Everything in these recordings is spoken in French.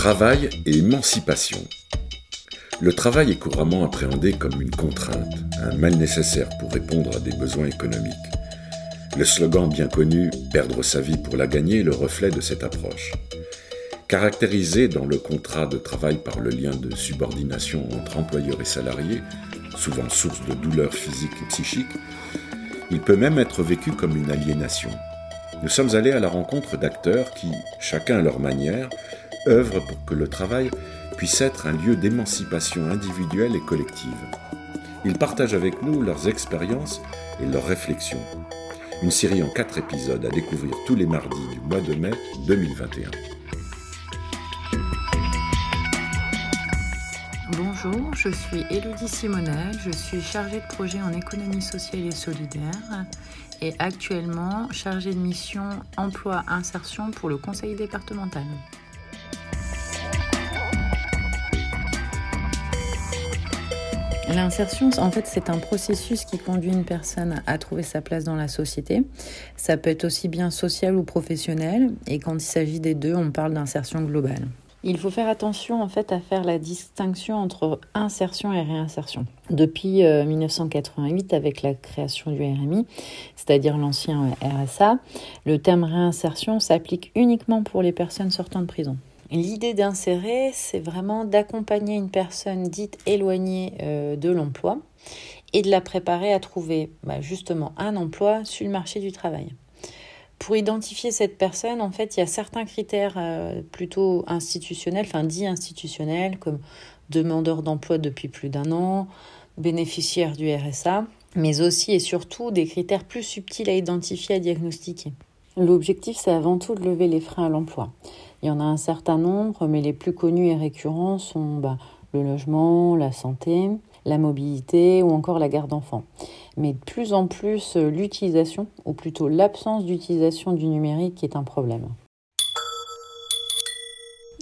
Travail et émancipation. Le travail est couramment appréhendé comme une contrainte, un mal nécessaire pour répondre à des besoins économiques. Le slogan bien connu Perdre sa vie pour la gagner est le reflet de cette approche. Caractérisé dans le contrat de travail par le lien de subordination entre employeur et salarié, souvent source de douleurs physiques et psychiques, il peut même être vécu comme une aliénation. Nous sommes allés à la rencontre d'acteurs qui, chacun à leur manière, œuvrent pour que le travail puisse être un lieu d'émancipation individuelle et collective. Ils partagent avec nous leurs expériences et leurs réflexions. Une série en quatre épisodes à découvrir tous les mardis du mois de mai 2021. Bonjour, je suis Élodie Simonel, je suis chargée de projet en économie sociale et solidaire et actuellement chargée de mission emploi-insertion pour le conseil départemental. L'insertion, en fait, c'est un processus qui conduit une personne à trouver sa place dans la société. Ça peut être aussi bien social ou professionnel, et quand il s'agit des deux, on parle d'insertion globale. Il faut faire attention en fait à faire la distinction entre insertion et réinsertion. Depuis 1988, euh, avec la création du RMI, c'est-à-dire l'ancien RSA, le terme réinsertion s'applique uniquement pour les personnes sortant de prison. L'idée d'insérer, c'est vraiment d'accompagner une personne dite éloignée euh, de l'emploi et de la préparer à trouver bah, justement un emploi sur le marché du travail. Pour identifier cette personne, en fait, il y a certains critères euh, plutôt institutionnels, enfin dits institutionnels, comme demandeur d'emploi depuis plus d'un an, bénéficiaire du RSA, mais aussi et surtout des critères plus subtils à identifier, à diagnostiquer. L'objectif, c'est avant tout de lever les freins à l'emploi. Il y en a un certain nombre, mais les plus connus et récurrents sont bah, le logement, la santé, la mobilité ou encore la garde d'enfants. Mais de plus en plus, l'utilisation, ou plutôt l'absence d'utilisation du numérique est un problème.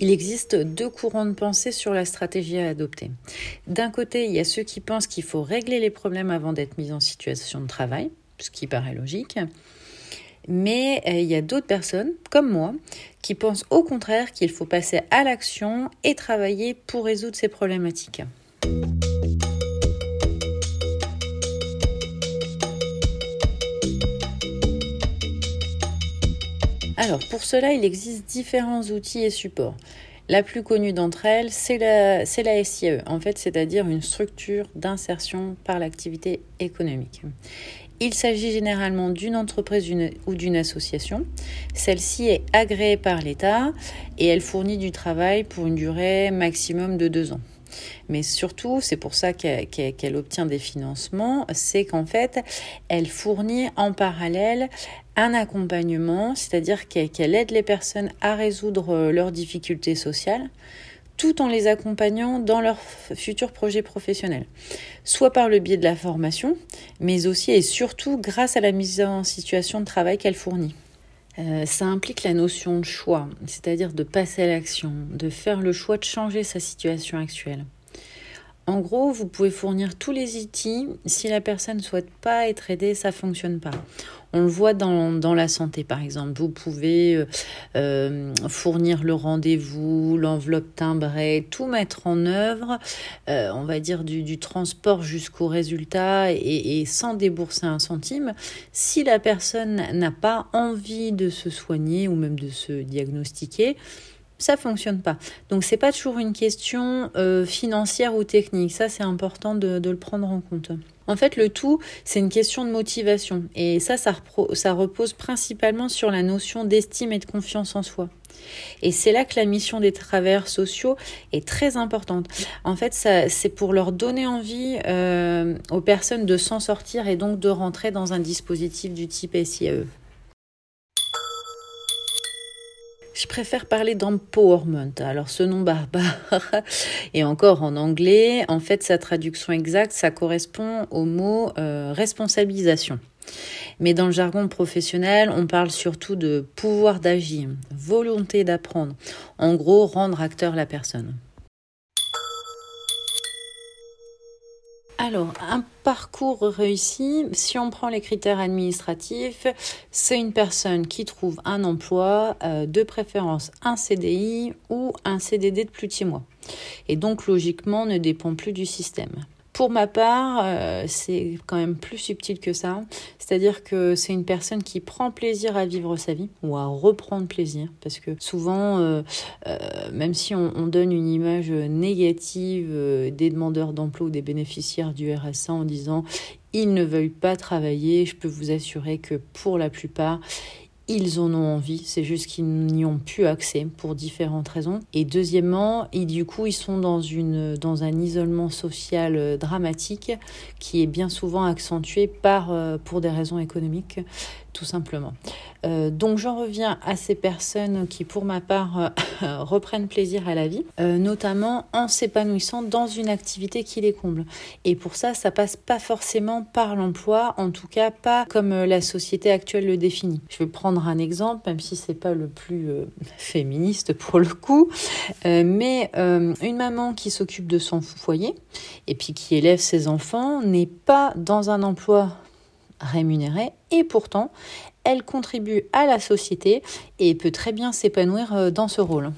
Il existe deux courants de pensée sur la stratégie à adopter. D'un côté, il y a ceux qui pensent qu'il faut régler les problèmes avant d'être mis en situation de travail, ce qui paraît logique. Mais euh, il y a d'autres personnes, comme moi, qui pensent au contraire qu'il faut passer à l'action et travailler pour résoudre ces problématiques. Alors, pour cela, il existe différents outils et supports. La plus connue d'entre elles, c'est la, la SIE, en fait, c'est-à-dire une structure d'insertion par l'activité économique. Il s'agit généralement d'une entreprise ou d'une association. Celle-ci est agréée par l'État et elle fournit du travail pour une durée maximum de deux ans. Mais surtout, c'est pour ça qu'elle obtient des financements, c'est qu'en fait, elle fournit en parallèle un accompagnement, c'est-à-dire qu'elle aide les personnes à résoudre leurs difficultés sociales, tout en les accompagnant dans leurs futurs projets professionnels, soit par le biais de la formation, mais aussi et surtout grâce à la mise en situation de travail qu'elle fournit. Euh, ça implique la notion de choix, c'est-à-dire de passer à l'action, de faire le choix de changer sa situation actuelle. En gros, vous pouvez fournir tous les outils. Si la personne ne souhaite pas être aidée, ça ne fonctionne pas. On le voit dans, dans, la santé, par exemple. Vous pouvez euh, euh, fournir le rendez-vous, l'enveloppe timbrée, tout mettre en œuvre, euh, on va dire du, du transport jusqu'au résultat et, et, sans débourser un centime. Si la personne n'a pas envie de se soigner ou même de se diagnostiquer, ça fonctionne pas. Donc c'est pas toujours une question euh, financière ou technique. Ça c'est important de, le prendre en compte. En fait, le tout, c'est une question de motivation. Et ça, ça, repose principalement sur la notion d'estime et de confiance en soi. Et c'est là que la mission des travailleurs sociaux est très importante. En fait, c'est pour leur donner envie euh, aux personnes de s'en sortir et donc de rentrer dans un dispositif du type SIAE. Je préfère parler d'empowerment. Alors ce nom barbare, et encore en anglais, en fait sa traduction exacte, ça correspond au mot euh, responsabilisation. Mais dans le jargon professionnel, on parle surtout de pouvoir d'agir, volonté d'apprendre. En gros, rendre acteur la personne. Alors, un parcours réussi, si on prend les critères administratifs, c'est une personne qui trouve un emploi, euh, de préférence un CDI ou un CDD de plus de six mois. Et donc, logiquement, ne dépend plus du système. Pour ma part, euh, c'est quand même plus subtil que ça. C'est-à-dire que c'est une personne qui prend plaisir à vivre sa vie ou à reprendre plaisir. Parce que souvent, euh, euh, même si on, donne une image négative des demandeurs d'emploi ou des bénéficiaires du RSA en disant ils ne veulent pas travailler, je peux vous assurer que pour la plupart, ils en ont envie, c'est juste qu'ils n'y ont plus accès pour différentes raisons. Et deuxièmement, et du coup, ils sont dans, une, dans un isolement social euh, dramatique qui est bien souvent accentué par, euh, pour des raisons économiques tout simplement. Euh, donc j'en reviens à ces personnes qui, pour ma part, euh, reprennent plaisir à la vie, euh, notamment en s'épanouissant dans une activité qui les comble. Et pour ça, ça passe pas forcément par l'emploi, en tout cas pas comme la société actuelle le définit. Je vais prendre un exemple, même si c'est pas le plus féministe pour le coup, mais une maman qui s'occupe de son foyer et puis qui élève ses enfants n'est pas dans un emploi rémunérée et pourtant elle contribue à la société et peut très bien s'épanouir euh, dans ce rôle.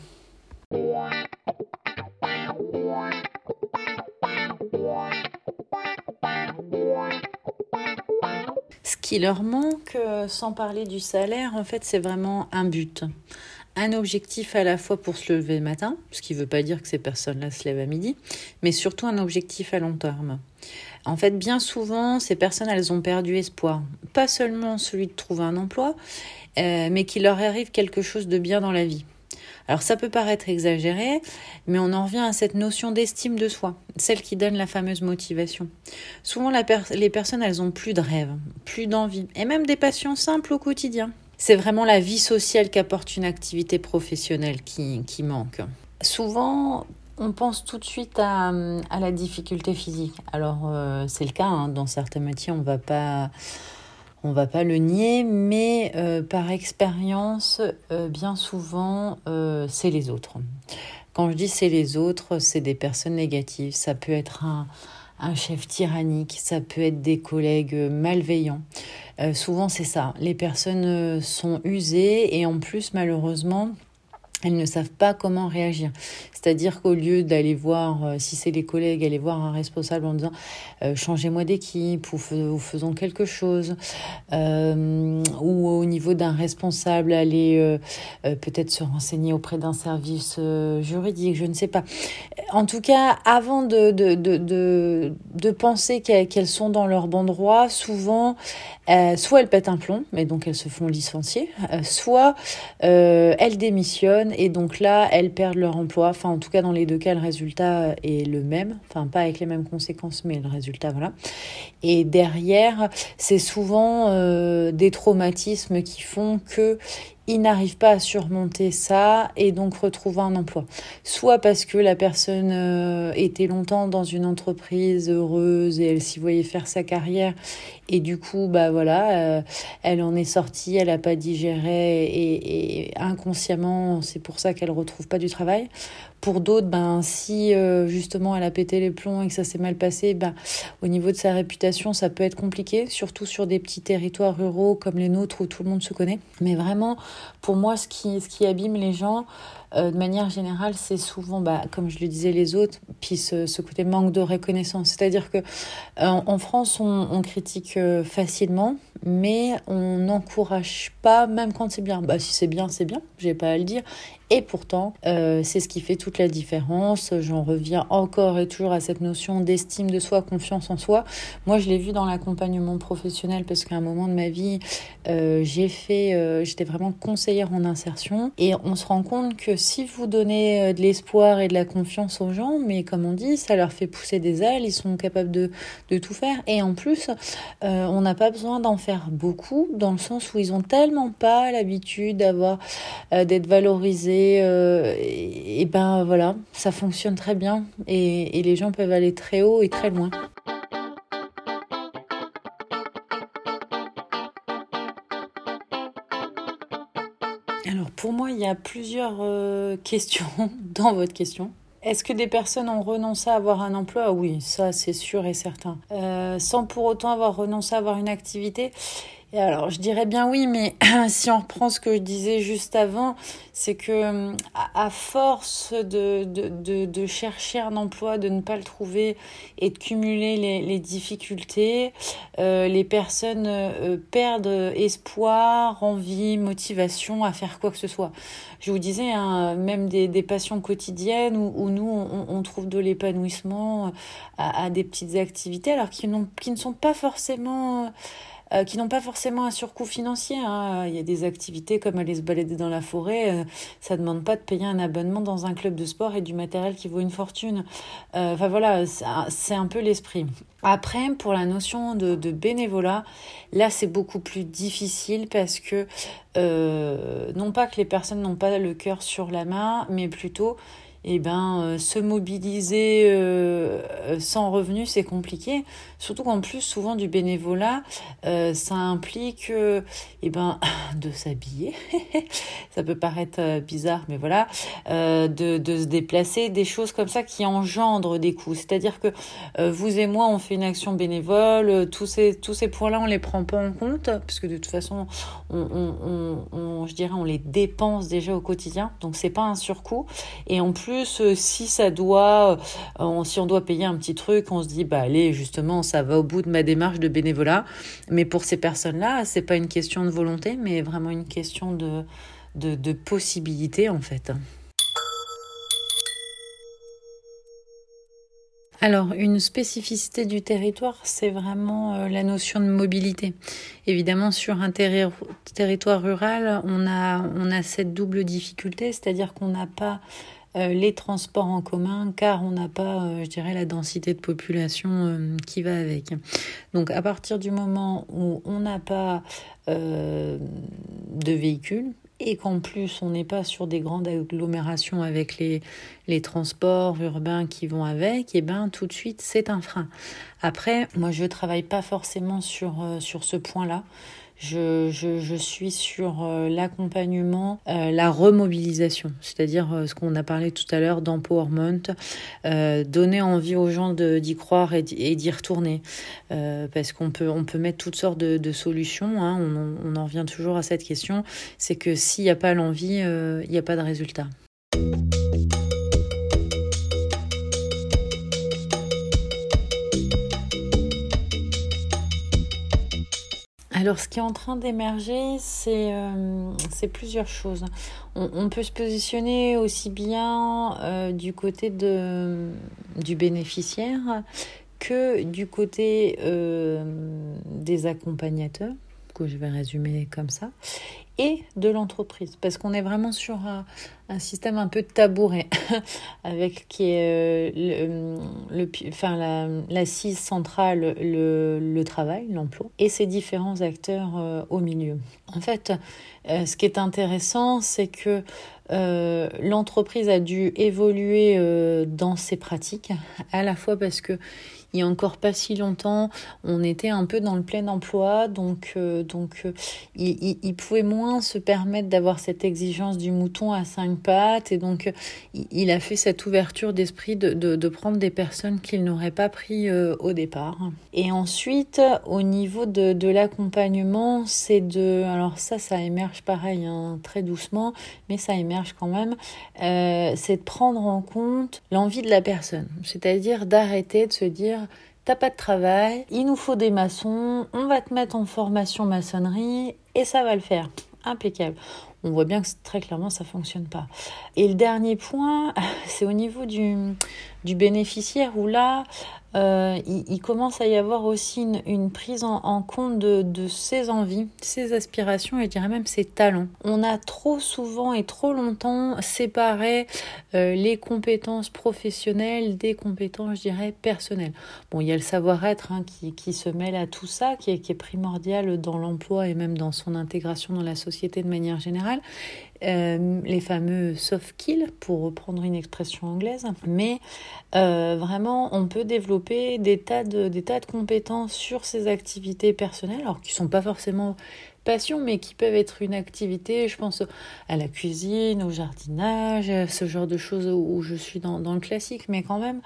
Ce qui leur manque, euh, sans parler du salaire, en fait, c'est vraiment un but. Un objectif à la fois pour se lever le matin, ce qui ne veut pas dire que ces personnes-là se lèvent à midi, mais surtout un objectif à long terme. En fait, bien souvent, ces personnes, elles ont perdu espoir. Pas seulement celui de trouver un emploi, euh, mais qu'il leur arrive quelque chose de bien dans la vie. Alors ça peut paraître exagéré, mais on en revient à cette notion d'estime de soi, celle qui donne la fameuse motivation. Souvent, les personnes, elles ont plus de rêves, plus d'envie, et même des passions simples au quotidien. C'est vraiment la vie sociale qu'apporte une activité professionnelle qui, qui manque. Souvent, on pense tout de suite à, la difficulté physique. Alors, euh, c'est le cas, hein. dans certains métiers, on va pas... Va pas le nier, mais euh, par expérience, euh, bien souvent, c'est les autres. Quand je dis c'est les autres, c'est des personnes négatives. Ça peut être un, un chef tyrannique, ça peut être des collègues malveillants. souvent, c'est ça. Les personnes sont usées et en plus, malheureusement, elles ne savent pas comment réagir. C'est-à-dire qu'au lieu d'aller voir, euh, si c'est les collègues, aller voir un responsable en disant euh, changez-moi d'équipe ou, faisons quelque chose, euh, ou au niveau d'un responsable, aller peut-être se renseigner auprès d'un service juridique, je ne sais pas. En tout cas, avant de, de, de, de, penser qu'elles sont dans leur bon droit, souvent, soit elles pètent un plomb, mais donc elles se font licencier, soit elles démissionnent et donc là, elles perdent leur emploi. Enfin, en tout cas, dans les deux cas, le résultat est le même. Enfin, pas avec les mêmes conséquences, mais le résultat, voilà. Et derrière, c'est souvent euh, des traumatismes qui font que ils n'arrivent pas à surmonter ça et donc retrouver un emploi. Soit parce que la personne euh, était longtemps dans une entreprise heureuse et elle s'y voyait faire sa carrière et du coup, bah voilà, euh, elle en est sortie, elle n'a pas digéré et, et inconsciemment, c'est pour ça qu'elle retrouve pas du travail. Pour d'autres, ben, si euh, justement elle a pété les plombs et que ça s'est mal passé, ben, au niveau de sa réputation, ça peut être compliqué, surtout sur des petits territoires ruraux comme les nôtres où tout le monde se connaît. Mais vraiment, pour moi, ce qui, ce qui abîme les gens, euh, de manière générale, c'est souvent, bah, comme je le disais, les autres, puis ce, côté manque de reconnaissance. C'est-à-dire que euh, en France, on, critique facilement, mais on n'encourage pas, même quand c'est bien. Bah, si c'est bien, c'est bien, j'ai pas à le dire. Et pourtant, euh, c'est ce qui fait toute la différence. J'en reviens encore et toujours à cette notion d'estime de soi, confiance en soi. Moi, je l'ai vu dans l'accompagnement professionnel parce qu'à un moment de ma vie, euh, j'ai fait, euh, j'étais vraiment conseillère en insertion. Et on se rend compte que si vous donnez de l'espoir et de la confiance aux gens, mais comme on dit, ça leur fait pousser des ailes, ils sont capables de, tout faire. Et en plus, on n'a pas besoin d'en faire beaucoup dans le sens où ils ont tellement pas l'habitude d'avoir, d'être valorisés euh, et, ben voilà, ça fonctionne très bien et, les gens peuvent aller très haut et très loin. Pour moi, il y a plusieurs euh, questions dans votre question. Est-ce que des personnes ont renoncé à avoir un emploi? Oui, ça c'est sûr et certain. Euh, sans pour autant avoir renoncé à avoir une activité, et alors, je dirais bien oui, mais si on reprend ce que je disais juste avant, c'est que à, force de, de, de, chercher un emploi, de ne pas le trouver et de cumuler les, les difficultés, euh, les personnes euh, perdent espoir, envie, motivation à faire quoi que ce soit. Je vous disais, hein, même des, des passions quotidiennes où, où nous, on, on, trouve de l'épanouissement à, à, des petites activités, alors qui, qui ne sont pas forcément euh, qui n'ont pas forcément un surcoût financier. Hein. Il y a des activités comme aller se balader dans la forêt, euh, ça demande pas de payer un abonnement dans un club de sport et du matériel qui vaut une fortune. Euh, enfin voilà, c'est un peu l'esprit. Après, pour la notion de, de bénévolat, là c'est beaucoup plus difficile parce que non pas que les personnes n'ont pas le cœur sur la main, mais plutôt eh ben, euh, se mobiliser euh, sans revenu, c'est compliqué. Surtout qu'en plus, souvent du bénévolat, euh, ça implique eh ben, de s'habiller. ça peut paraître bizarre, mais voilà. de, de se déplacer, des choses comme ça qui engendrent des coûts. C'est-à-dire que vous et moi, on fait une action bénévole. Tous ces, tous ces points-là, on les prend pas en compte, puisque de toute façon, on, on, on, je dirais, on les dépense déjà au quotidien. Donc, c'est pas un surcoût. Et en plus, euh, si ça doit, euh, si on doit payer un petit truc, on se dit, bah allez, justement, ça va au bout de ma démarche de bénévolat. Mais pour ces personnes-là, c'est pas une question de volonté, mais vraiment une question de, de, possibilité, en fait. Alors, une spécificité du territoire, c'est vraiment euh, la notion de mobilité. Évidemment, sur un territoire rural, on a, on a cette double difficulté, c'est-à-dire qu'on n'a pas les transports en commun car on n'a pas, euh, je dirais, la densité de population euh, qui va avec. Donc à partir du moment où on n'a pas de véhicules, et qu'en plus on n'est pas sur des grandes agglomérations avec les, les transports urbains qui vont avec, et eh ben tout de suite c'est un frein. Après, moi je travaille pas forcément sur, sur ce point-là. Je, je, suis sur euh, l'accompagnement, euh, la remobilisation, c'est-à-dire euh, ce qu'on a parlé tout à l'heure d'empowerment, donner envie aux gens d'y croire et d'y retourner, parce qu'on peut, on peut mettre toutes sortes de, de solutions, hein, on, on, en revient toujours à cette question, c'est que s'il n'y a pas l'envie, il n'y a pas de résultat. Alors, ce qui est en train d'émerger, c'est euh, plusieurs choses. On, peut se positionner aussi bien euh, du côté du bénéficiaire que du côté euh, des accompagnateurs, que je vais résumer comme ça, et de l'entreprise, parce qu'on est vraiment sur un, système un peu tabouret, avec qui est euh, le, le, enfin, l'assise centrale, le, travail, l'emploi, et ses différents acteurs euh, au milieu. En fait, euh, ce qui est intéressant, c'est que l'entreprise a dû évoluer dans ses pratiques, à la fois parce que il y a encore pas si longtemps, on était un peu dans le plein emploi, donc, euh, donc euh, il, il, pouvait moins se permettre d'avoir cette exigence du mouton à cinq pattes, et donc euh, il, a fait cette ouverture d'esprit de, de, prendre des personnes qu'il n'aurait pas pris au départ. Et ensuite, au niveau de, de l'accompagnement, c'est de... Alors ça, ça émerge pareil, hein, très doucement, mais ça émerge quand même, c'est de prendre en compte l'envie de la personne, c'est-à-dire d'arrêter de se dire t'as pas de travail, il nous faut des maçons, on va te mettre en formation maçonnerie et ça va le faire. Impeccable. On voit bien que très clairement ça fonctionne pas. Et le dernier point, c'est au niveau du, du bénéficiaire où là, euh, il, commence à y avoir aussi une, prise en, compte de, ses envies, ses aspirations et je dirais même ses talents. On a trop souvent et trop longtemps séparé euh, les compétences professionnelles des compétences, je dirais, personnelles. Bon, il y a le savoir-être hein, qui, se mêle à tout ça, qui est, qui est primordial dans l'emploi et même dans son intégration dans la société de manière générale. Euh, les fameux soft skills, pour reprendre une expression anglaise. Mais euh, vraiment, on peut développer des tas, de, des tas de compétences sur ces activités personnelles, alors qui ne sont pas forcément mais qui peuvent être une activité, je pense à la cuisine, au jardinage, ce genre de choses où je suis dans, le classique, mais quand même,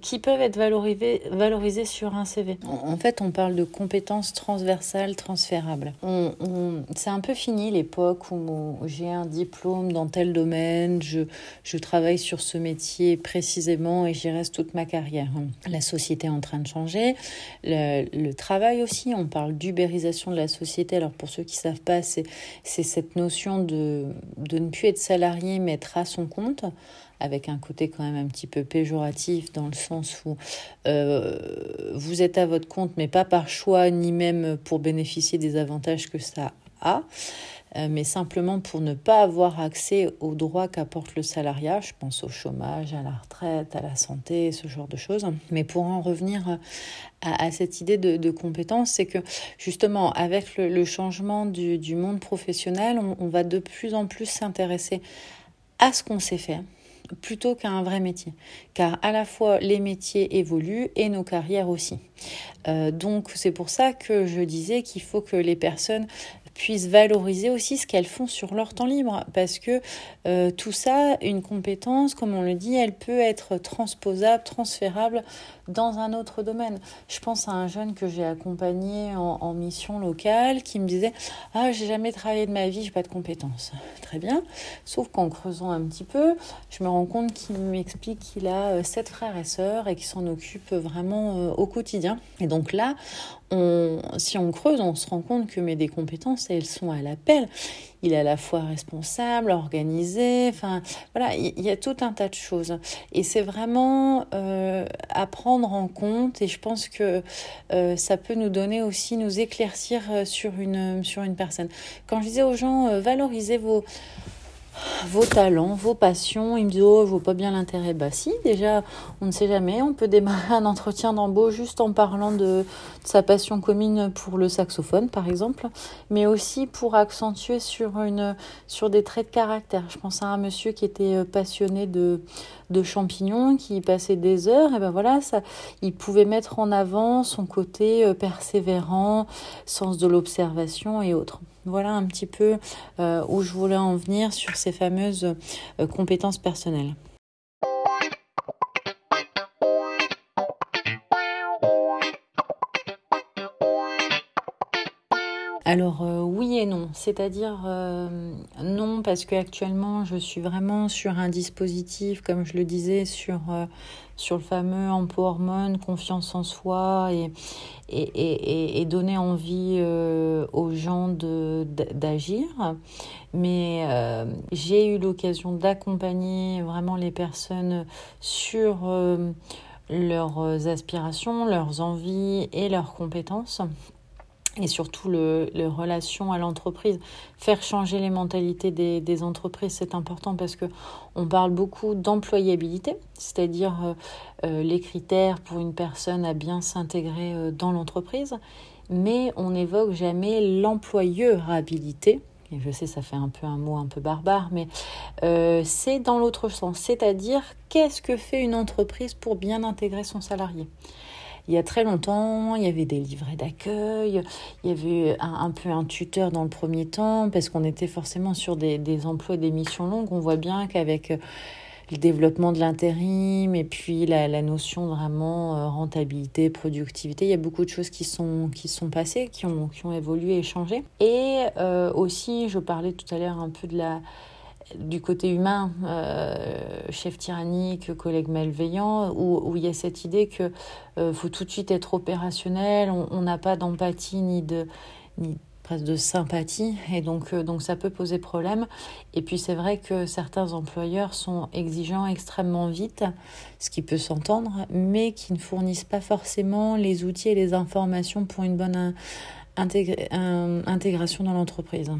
qui peuvent être valorisées, sur un CV. En, fait, on parle de compétences transversales, transférables. C'est un peu fini l'époque où j'ai un diplôme dans tel domaine, je, je travaille sur ce métier précisément et j'y reste toute ma carrière. La société est en train de changer, le, le travail aussi, on parle d'ubérisation de la société. Alors pour ceux savent pas, c'est cette notion de, de ne plus être salarié mais être à son compte avec un côté quand même un petit peu péjoratif dans le sens où euh, vous êtes à votre compte mais pas par choix ni même pour bénéficier des avantages que ça a. Euh, mais simplement pour ne pas avoir accès aux droits qu'apporte le salariat. Je pense au chômage, à la retraite, à la santé, ce genre de choses. Mais pour en revenir à, cette idée de, compétence, c'est que justement, avec le, changement du, monde professionnel, on va de plus en plus s'intéresser à ce qu'on sait faire plutôt qu'à un vrai métier. Car à la fois les métiers évoluent et nos carrières aussi. Euh, donc c'est pour ça que je disais qu'il faut que les personnes puissent valoriser aussi ce qu'elles font sur leur temps libre. Parce que euh, tout ça, une compétence, comme on le dit, elle peut être transposable, transférable dans un autre domaine. Je pense à un jeune que j'ai accompagné en, mission locale qui me disait Ah, j'ai jamais travaillé de ma vie, j'ai pas de compétences. Très bien. Sauf qu'en creusant un petit peu, je me rends compte qu'il m'explique qu'il a euh, sept frères et sœurs et qu'il s'en occupe vraiment euh, au quotidien. Et donc là, on, si on creuse, on se rend compte que mes des compétences, elles sont à l'appel il est à la fois responsable, organisé, enfin voilà, il y, a tout un tas de choses. Et c'est vraiment euh, à prendre en compte et je pense que euh, ça peut nous donner aussi, nous éclaircir euh, sur une, sur une personne. Quand je disais aux gens, valorisez vos vos talents, vos passions. Il me dit Oh, je vois pas bien l'intérêt. Bah, si, déjà, on ne sait jamais. On peut démarrer un entretien d'embauche juste en parlant de, sa passion commune pour le saxophone, par exemple, mais aussi pour accentuer sur, une, sur des traits de caractère. Je pense à un monsieur qui était euh, passionné de, de champignons, qui passait des heures. Et ben voilà, ça, il pouvait mettre en avant son côté euh, persévérant, sens de l'observation et autres. Voilà un petit peu euh, où je voulais en venir sur ces fameuses euh, compétences personnelles. Alors euh, oui et non, c'est-à-dire non parce qu'actuellement je suis vraiment sur un dispositif, comme je le disais, sur sur le fameux empowerment, confiance en soi et, donner envie euh, aux gens d'agir. Mais euh, j'ai eu l'occasion d'accompagner vraiment les personnes sur euh, leurs aspirations, leurs envies et leurs compétences et surtout le, le relation à l'entreprise. Faire changer les mentalités des, des entreprises, c'est important parce que on parle beaucoup d'employabilité, c'est-à-dire euh, euh, les critères pour une personne à bien s'intégrer euh, dans l'entreprise, mais on n'évoque jamais l'employeurabilité. Et je sais, ça fait un peu un mot un peu barbare, mais c'est dans l'autre sens, c'est-à-dire qu'est-ce que fait une entreprise pour bien intégrer son salarié? Il y a très longtemps, il y avait des livrets d'accueil, il y avait un, peu un tuteur dans le premier temps, parce qu'on était forcément sur des, des emplois des missions longues. On voit bien qu'avec euh, le développement de l'intérim et puis la, la, notion vraiment euh, rentabilité, productivité. Il y a beaucoup de choses qui sont, qui sont passées, qui ont, qui ont évolué et changé. Et euh, aussi, je parlais tout à l'heure un peu de la, du côté humain, euh, chef tyrannique, collègue malveillant, où, où, il y a cette idée que euh, faut tout de suite être opérationnel, on n'a pas d'empathie ni de ni presque de sympathie, et donc euh, donc ça peut poser problème. Et puis c'est vrai que certains employeurs sont exigeants extrêmement vite, ce qui peut s'entendre, mais qui ne fournissent pas forcément les outils et les informations pour une bonne intégration dans l'entreprise.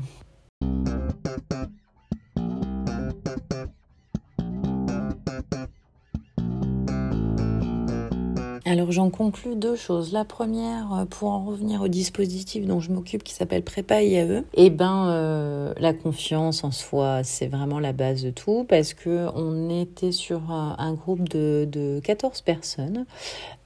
J'en conclus deux choses. La première, euh, pour en revenir au dispositif dont je m'occupe qui s'appelle Prépa IAE, eh ben euh, la confiance en soi, c'est vraiment la base de tout parce que on était sur un, groupe de, de 14 personnes,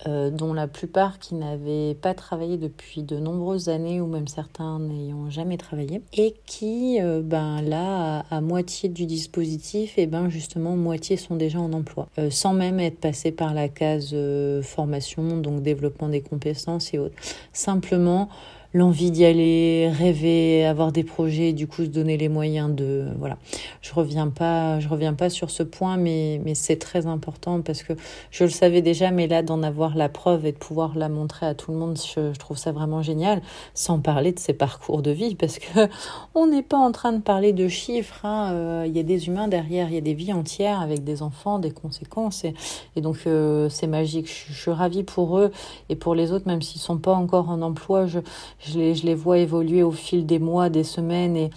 euh, dont la plupart qui n'avaient pas travaillé depuis de nombreuses années ou même certains n'ayant jamais travaillé et qui, ben là, à, moitié du dispositif, et eh ben justement moitié sont déjà en emploi, sans même être passé par la case formation, donc développement des compétences et autres. Simplement, l'envie d'y aller, rêver, avoir des projets, du coup se donner les moyens de voilà. Je reviens pas, je reviens pas sur ce point, mais mais c'est très important parce que je le savais déjà, mais là d'en avoir la preuve et de pouvoir la montrer à tout le monde, je, trouve ça vraiment génial. Sans parler de ses parcours de vie, parce que on n'est pas en train de parler de chiffres. Hein. Euh, il y a des humains derrière, il y a des vies entières avec des enfants, des conséquences, et, et donc euh, c'est magique. Je, je suis ravie pour eux et pour les autres, même s'ils sont pas encore en emploi. Je je les, je les vois évoluer au fil des mois, des semaines et,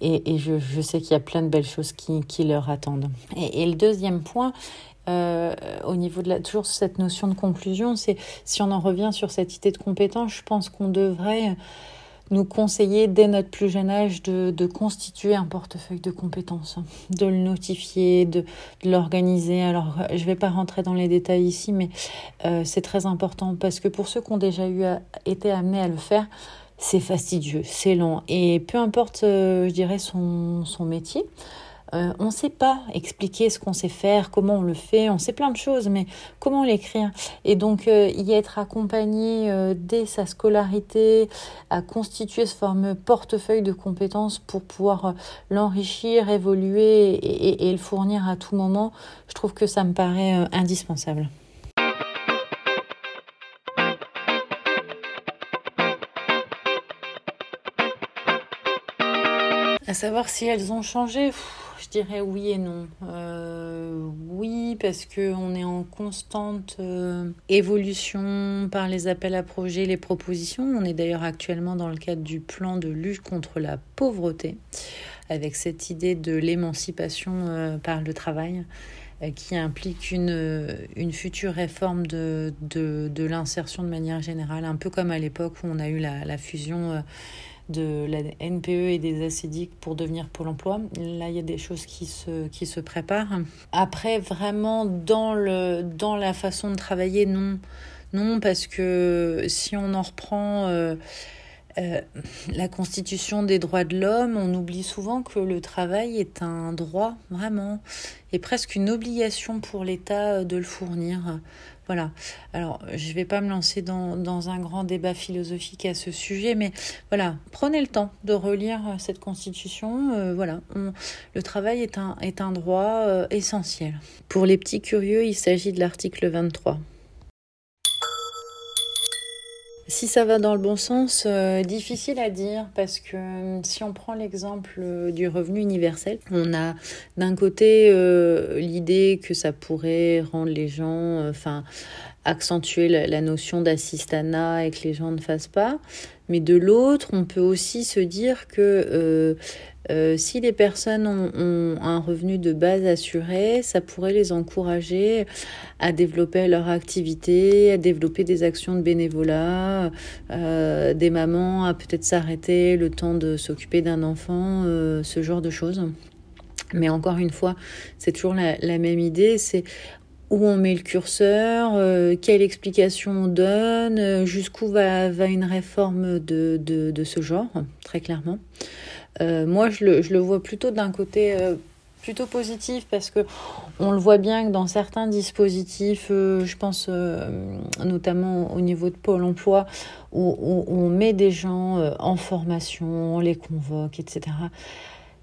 et, et je, je, sais qu'il y a plein de belles choses qui, qui leur attendent. Et, et le deuxième point, euh, au niveau de la, toujours cette notion de conclusion, c'est si on en revient sur cette idée de compétence, je pense qu'on devrait nous conseiller dès notre plus jeune âge de, de, constituer un portefeuille de compétences, de le notifier, de, l'organiser. Alors, je ne vais pas rentrer dans les détails ici, mais euh, c'est très important parce que pour ceux qui ont déjà été amenés à le faire, c'est fastidieux, c'est lent. Et peu importe, euh, je dirais, son métier, euh, on ne sait pas expliquer ce qu'on sait faire, comment on le fait, on sait plein de choses, mais comment l'écrire? Et donc euh, y être accompagné euh, dès sa scolarité à constituer ce fameux portefeuille de compétences pour pouvoir l'enrichir, évoluer et, et, le fournir à tout moment, je trouve que ça me paraît indispensable. À savoir si elles ont changé je dirais oui et non. Euh, oui, parce qu'on est en constante euh, évolution par les appels à projets, les propositions. On est d'ailleurs actuellement dans le cadre du plan de lutte contre la pauvreté, avec cette idée de l'émancipation euh, par le travail qui implique une, future réforme de, l'insertion de manière générale, un peu comme à l'époque où on a eu la fusion de la NPE et des ACDIC pour devenir Pôle emploi. Là, il y a des choses qui se, qui se préparent. Après, vraiment, dans, le, dans la façon de travailler, non. Non, parce que si on en reprend... Euh, euh, la Constitution des droits de l'homme, on oublie souvent que le travail est un droit, vraiment, et presque une obligation pour l'État de le fournir. Voilà. Alors, je ne vais pas me lancer dans, un grand débat philosophique à ce sujet, mais voilà, prenez le temps de relire euh, cette constitution. Euh, voilà, le travail est un, est un droit euh, essentiel. Pour les petits curieux, il s'agit de l'article 23. Si ça va dans le bon sens, euh, difficile à dire parce que euh, si on prend l'exemple euh, du revenu universel, on a d'un côté l'idée que ça pourrait rendre les gens, enfin, accentuer la, notion d'assistanat et que les gens ne fassent pas. Mais de l'autre, on peut aussi se dire que euh, si les personnes ont, un revenu de base assuré, ça pourrait les encourager à développer leur activité, à développer des actions de bénévolat, euh, des mamans à peut-être s'arrêter le temps de s'occuper d'un enfant, euh, ce genre de choses. Mais encore une fois, c'est toujours la, même idée, c'est où on met le curseur, quelle explication on donne, jusqu'où va, une réforme de, de ce genre, très clairement. Euh, moi, je le, je le, vois plutôt d'un côté euh, plutôt positif parce que on le voit bien que dans certains dispositifs, euh, je pense notamment au niveau de Pôle Emploi, où, où on met des gens en formation, on les convoque, etc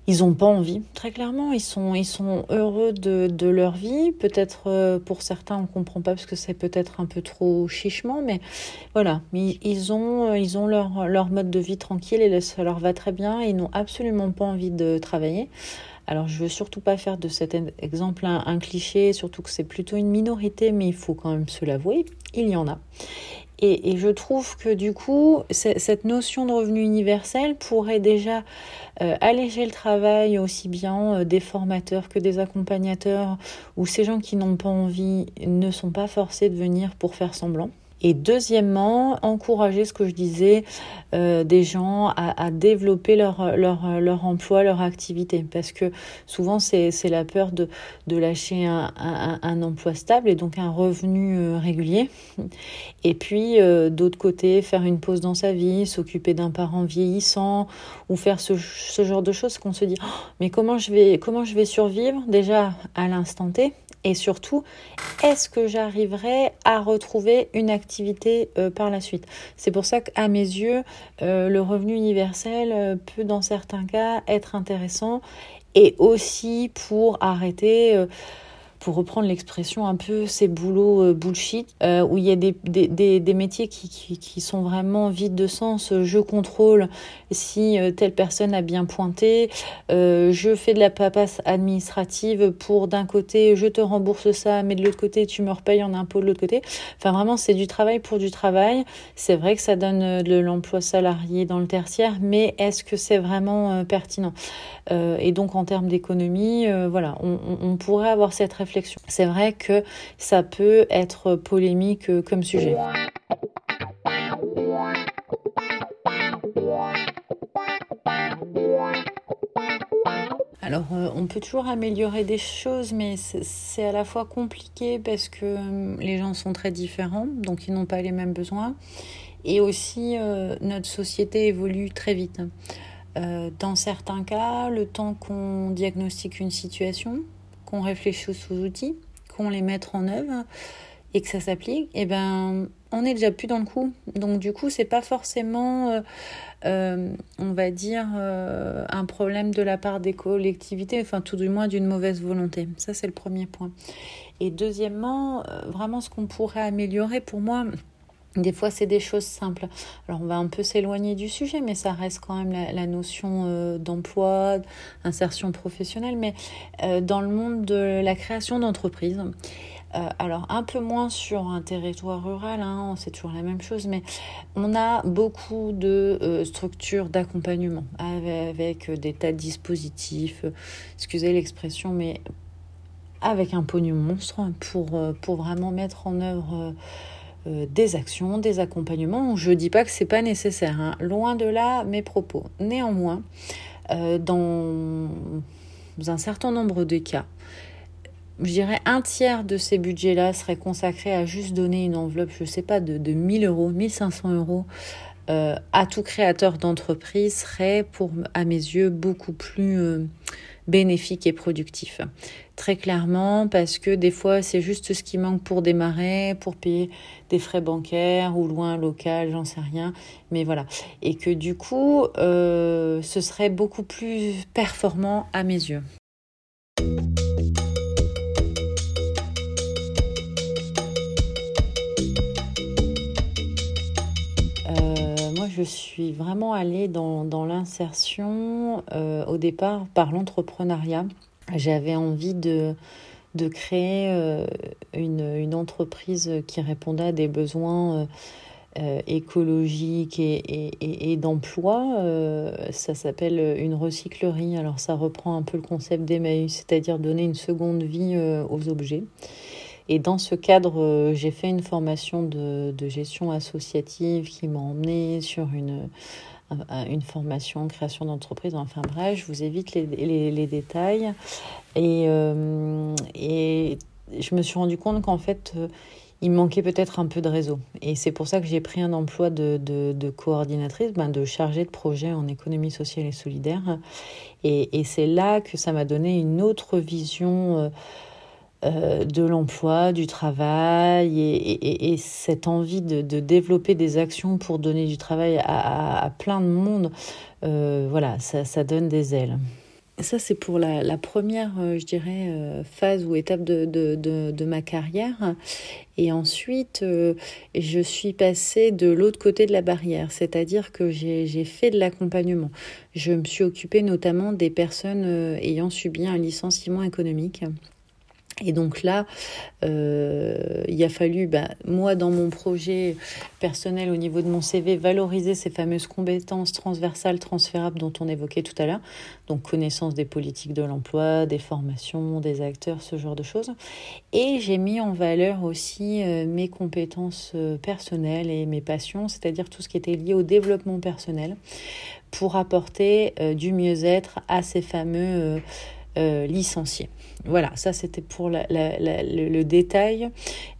ils n'ont pas envie, très clairement. Ils sont, ils sont heureux de, de leur vie. Peut-être euh, pour certains, on ne comprend pas parce que c'est peut-être un peu trop chichement, mais voilà. Ils ont, euh, ils ont leur, leur mode de vie tranquille et ça leur va très bien. Ils n'ont absolument pas envie de travailler. Alors je veux surtout pas faire de cet exemple un, cliché, surtout que c'est plutôt une minorité, mais il faut quand même se l'avouer, il y en a. Et, je trouve que du coup, cette notion de revenu universel pourrait déjà euh, alléger le travail aussi bien euh, des formateurs que des accompagnateurs, ou ces gens qui n'ont pas envie ne sont pas forcés de venir pour faire semblant. Et deuxièmement, encourager ce que je disais, euh, des gens à, développer leur, leur, leur, emploi, leur activité. Parce que souvent, c'est la peur de, de lâcher un, un, emploi stable et donc un revenu euh, régulier. Et puis, euh, d'autre côté, faire une pause dans sa vie, s'occuper d'un parent vieillissant ou faire ce, ce genre de choses qu'on se dit, oh, mais comment je, vais, comment je vais survivre déjà à l'instant T? Et surtout, est-ce que j'arriverai à retrouver une activité euh, par la suite? C'est pour ça qu'à mes yeux, euh, le revenu universel euh, peut dans certains cas être intéressant et aussi pour arrêter pour reprendre l'expression un peu ces boulots euh, bullshit, euh, où il y a des, des, des, métiers qui, qui, sont vraiment vides de sens. Je contrôle si euh, telle personne a bien pointé, je fais de la papasse administrative pour d'un côté je te rembourse ça, mais de l'autre côté tu me repayes en impôt de l'autre côté. Enfin vraiment c'est du travail pour du travail. C'est vrai que ça donne de l'emploi salarié dans le tertiaire, mais est-ce que c'est vraiment pertinent? Et donc en termes d'économie, voilà, on pourrait avoir cette réflexion c'est vrai que ça peut être polémique euh, comme sujet. Alors, euh, on peut toujours améliorer des choses, mais c'est à la fois compliqué parce que euh, les gens sont très différents, donc ils n'ont pas les mêmes besoins. Et aussi, notre société évolue très vite. dans certains cas, le temps qu'on diagnostique une situation, qu'on réfléchisse aux outils, qu'on les mette en œuvre et que ça s'applique, et eh ben on est déjà plus dans le coup. Donc du coup, c'est pas forcément, euh, euh, on va dire, euh, un problème de la part des collectivités, enfin tout du moins d'une mauvaise volonté. Ça, c'est le premier point. Et deuxièmement, vraiment ce qu'on pourrait améliorer pour moi, des fois, c'est des choses simples. Alors, on va un peu s'éloigner du sujet, mais ça reste quand même la, notion euh, d'emploi, insertion professionnelle, mais euh, dans le monde de la création d'entreprises. Euh, alors, un peu moins sur un territoire rural, hein, c'est toujours la même chose, mais on a beaucoup de structures d'accompagnement avec, des tas de dispositifs, excusez l'expression, mais avec un pognon monstre pour, pour vraiment mettre en œuvre euh, des actions, des accompagnements. Je ne dis pas que c'est pas nécessaire, hein. loin de là mes propos. Néanmoins, euh, dans un certain nombre de cas, je dirais un tiers de ces budgets-là serait consacré à juste donner une enveloppe, je ne sais pas, de, de 1000 euros, 1500 euros euh, à tout créateur d'entreprise serait, pour, à mes yeux, beaucoup plus bénéfique et productif. Très clairement, parce que des fois, c'est juste ce qui manque pour démarrer, pour payer des frais bancaires ou loin local, j'en sais rien. Mais voilà. Et que du coup, euh, ce serait beaucoup plus performant à mes yeux. je suis vraiment allée dans, dans l'insertion euh, au départ par l'entrepreneuriat. J'avais envie de, de créer euh, une, une, entreprise qui répondait à des besoins euh, écologiques et, et, et d'emploi. ça s'appelle une recyclerie. Alors ça reprend un peu le concept d'Emmaüs, c'est-à-dire donner une seconde vie aux objets. Et dans ce cadre, euh, j'ai fait une formation de, gestion associative qui m'a emmenée sur une, une formation création d'entreprise. Enfin bref, je vous évite les, les, détails. Et, euh, et je me suis rendu compte qu'en fait, euh, il manquait peut-être un peu de réseau. Et c'est pour ça que j'ai pris un emploi de, de, coordinatrice, ben de chargée de projet en économie sociale et solidaire. Et, et c'est là que ça m'a donné une autre vision. Euh, de l'emploi, du travail et, cette envie de, développer des actions pour donner du travail à, plein de monde, euh, voilà, ça, donne des ailes. ça, c'est pour la, première, euh, je dirais, euh, phase ou étape de, de, ma carrière. Et ensuite, euh, je suis passée de l'autre côté de la barrière, c'est-à-dire que j'ai fait de l'accompagnement. Je me suis occupée notamment des personnes ayant subi un licenciement économique. Et donc là, euh, il a fallu, bah, moi, dans mon projet personnel au niveau de mon CV, valoriser ces fameuses compétences transversales, transférables dont on évoquait tout à l'heure. Donc connaissance des politiques de l'emploi, des formations, des acteurs, ce genre de choses. Et j'ai mis en valeur aussi euh, mes compétences euh, personnelles et mes passions, c'est-à-dire tout ce qui était lié au développement personnel pour apporter du mieux-être à ces fameux licenciés. Voilà, ça c'était pour le, détail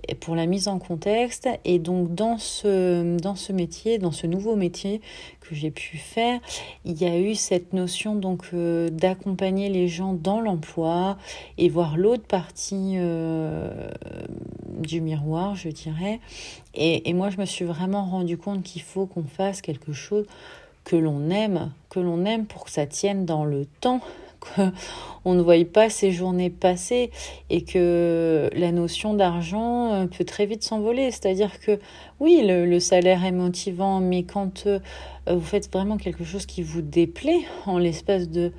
et pour la mise en contexte. Et donc dans ce, dans ce métier, dans ce nouveau métier que j'ai pu faire, il y a eu cette notion donc euh, d'accompagner les gens dans l'emploi et voir l'autre partie euh, du miroir, je dirais. Et, et moi, je me suis vraiment rendu compte qu'il faut qu'on fasse quelque chose que l'on aime, que l'on aime pour que ça tienne dans le temps qu'on ne voit pas ces journées passer et que la notion d'argent euh, peut très vite s'envoler. C'est-à-dire que oui, le, salaire est motivant, mais quand euh, vous faites vraiment quelque chose qui vous déplaît en l'espace de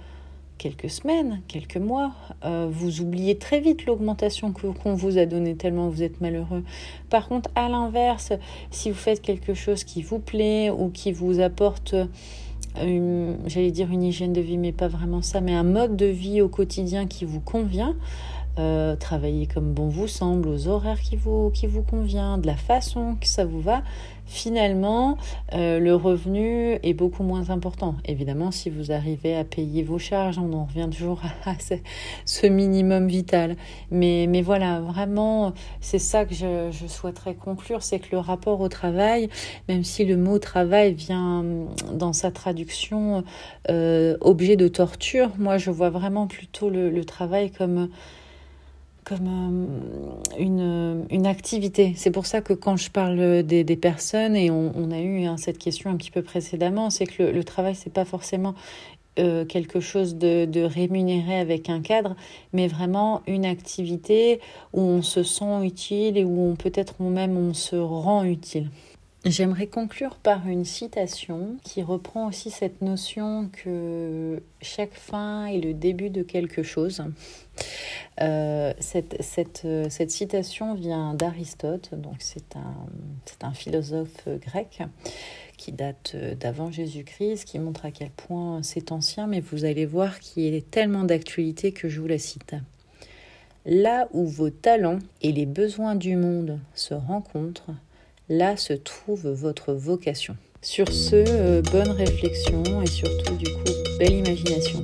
quelques semaines, quelques mois, euh, vous oubliez très vite l'augmentation qu'on vous a donnée tellement vous êtes malheureux. Par contre, à l'inverse, si vous faites quelque chose qui vous plaît ou qui vous apporte j'allais dire une hygiène de vie, mais pas vraiment ça, mais un mode de vie au quotidien qui vous convient, euh, travailler comme bon vous semble, aux horaires qui vous, qui vous convient, de la façon que ça vous va, finalement, euh, le revenu est beaucoup moins important. Évidemment, si vous arrivez à payer vos charges, on en revient toujours à ce minimum vital. Mais, mais voilà, vraiment, c'est ça que je, je souhaiterais conclure, c'est que le rapport au travail, même si le mot travail vient dans sa traduction euh, objet de torture, moi je vois vraiment plutôt le, le travail comme comme euh, une, une, activité. C'est pour ça que quand je parle des, des personnes, et on, a eu hein, cette question un petit peu précédemment, c'est que le, le travail, c'est pas forcément euh, quelque chose de, de, rémunéré avec un cadre, mais vraiment une activité où on se sent utile et où peut-être même on se rend utile. J'aimerais conclure par une citation qui reprend aussi cette notion que chaque fin est le début de quelque chose. Euh, cette, cette, citation vient d'Aristote, donc c'est un, philosophe grec qui date d'avant Jésus-Christ, qui montre à quel point c'est ancien, mais vous allez voir qu'il est tellement d'actualité que je vous la cite. Là où vos talents et les besoins du monde se rencontrent, là se trouve votre vocation. Sur ce, euh, bonne réflexion et surtout du coup, belle imagination.